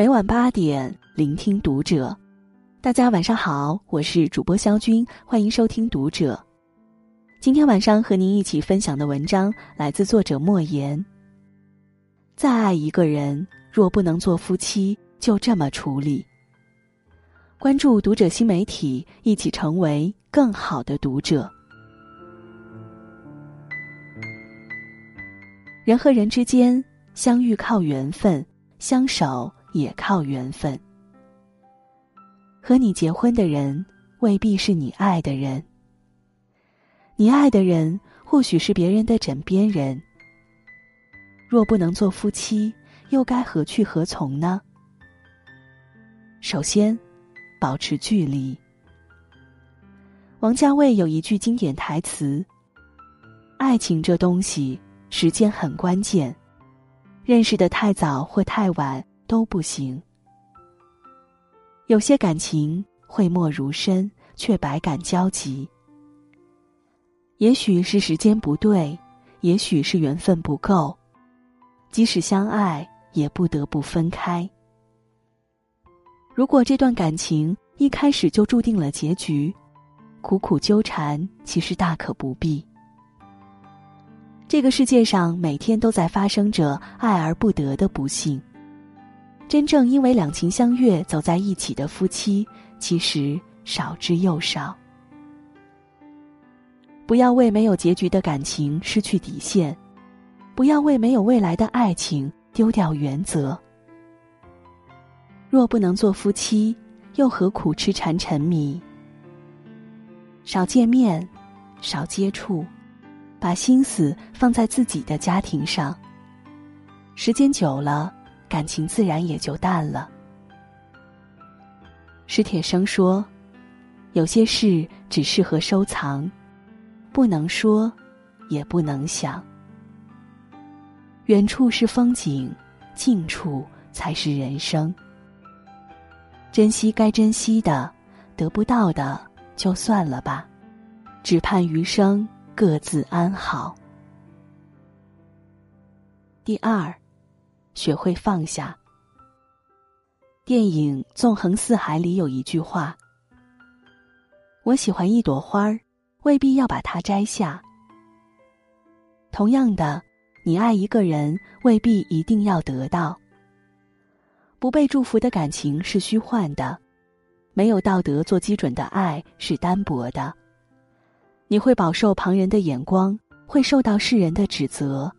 每晚八点，聆听读者。大家晚上好，我是主播肖军，欢迎收听读者。今天晚上和您一起分享的文章来自作者莫言。再爱一个人，若不能做夫妻，就这么处理。关注读者新媒体，一起成为更好的读者。人和人之间相遇靠缘分，相守也靠缘分。和你结婚的人未必是你爱的人，你爱的人或许是别人的枕边人。若不能做夫妻，又该何去何从呢？首先，保持距离。王家卫有一句经典台词：“爱情这东西。”时间很关键，认识的太早或太晚都不行。有些感情讳莫如深，却百感交集。也许是时间不对，也许是缘分不够，即使相爱，也不得不分开。如果这段感情一开始就注定了结局，苦苦纠缠其实大可不必。这个世界上每天都在发生着爱而不得的不幸。真正因为两情相悦走在一起的夫妻，其实少之又少。不要为没有结局的感情失去底线，不要为没有未来的爱情丢掉原则。若不能做夫妻，又何苦痴缠沉迷？少见面，少接触。把心思放在自己的家庭上，时间久了，感情自然也就淡了。史铁生说：“有些事只适合收藏，不能说，也不能想。远处是风景，近处才是人生。珍惜该珍惜的，得不到的就算了吧，只盼余生。”各自安好。第二，学会放下。电影《纵横四海》里有一句话：“我喜欢一朵花儿，未必要把它摘下。”同样的，你爱一个人，未必一定要得到。不被祝福的感情是虚幻的，没有道德做基准的爱是单薄的。你会饱受旁人的眼光，会受到世人的指责。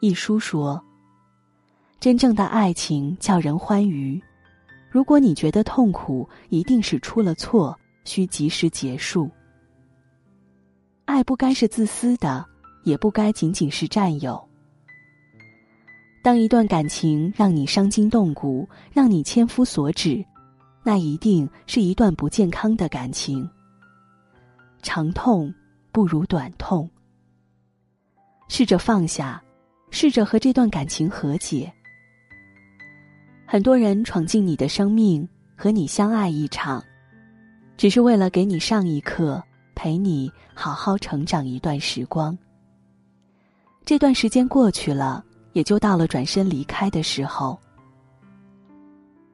一书说：“真正的爱情叫人欢愉。如果你觉得痛苦，一定是出了错，需及时结束。爱不该是自私的，也不该仅仅是占有。当一段感情让你伤筋动骨，让你千夫所指，那一定是一段不健康的感情。”长痛不如短痛。试着放下，试着和这段感情和解。很多人闯进你的生命，和你相爱一场，只是为了给你上一课，陪你好好成长一段时光。这段时间过去了，也就到了转身离开的时候。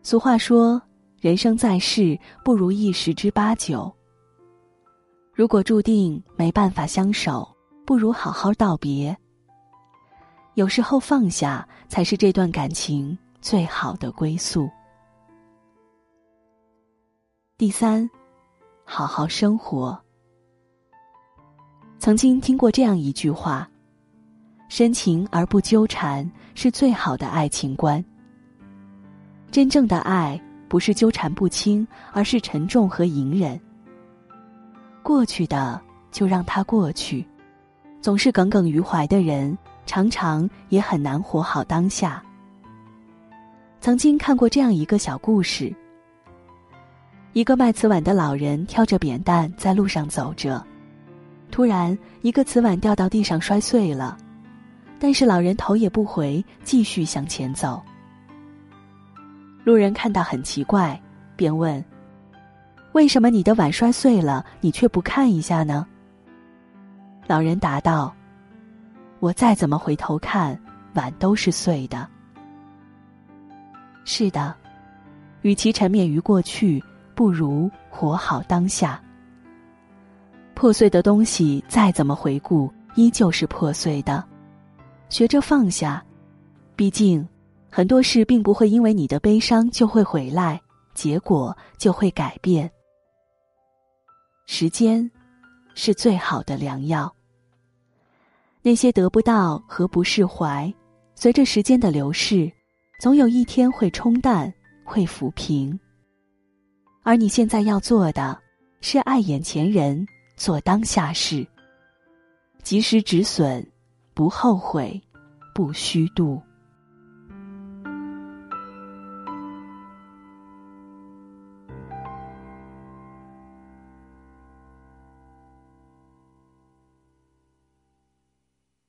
俗话说：“人生在世，不如意十之八九。”如果注定没办法相守，不如好好道别。有时候放下才是这段感情最好的归宿。第三，好好生活。曾经听过这样一句话：“深情而不纠缠，是最好的爱情观。”真正的爱不是纠缠不清，而是沉重和隐忍。过去的就让它过去，总是耿耿于怀的人，常常也很难活好当下。曾经看过这样一个小故事：一个卖瓷碗的老人挑着扁担在路上走着，突然一个瓷碗掉到地上摔碎了，但是老人头也不回，继续向前走。路人看到很奇怪，便问。为什么你的碗摔碎了，你却不看一下呢？老人答道：“我再怎么回头看，碗都是碎的。”是的，与其沉湎于过去，不如活好当下。破碎的东西再怎么回顾，依旧是破碎的。学着放下，毕竟很多事并不会因为你的悲伤就会回来，结果就会改变。时间是最好的良药。那些得不到和不释怀，随着时间的流逝，总有一天会冲淡，会抚平。而你现在要做的，是爱眼前人。做当下事，及时止损，不后悔，不虚度。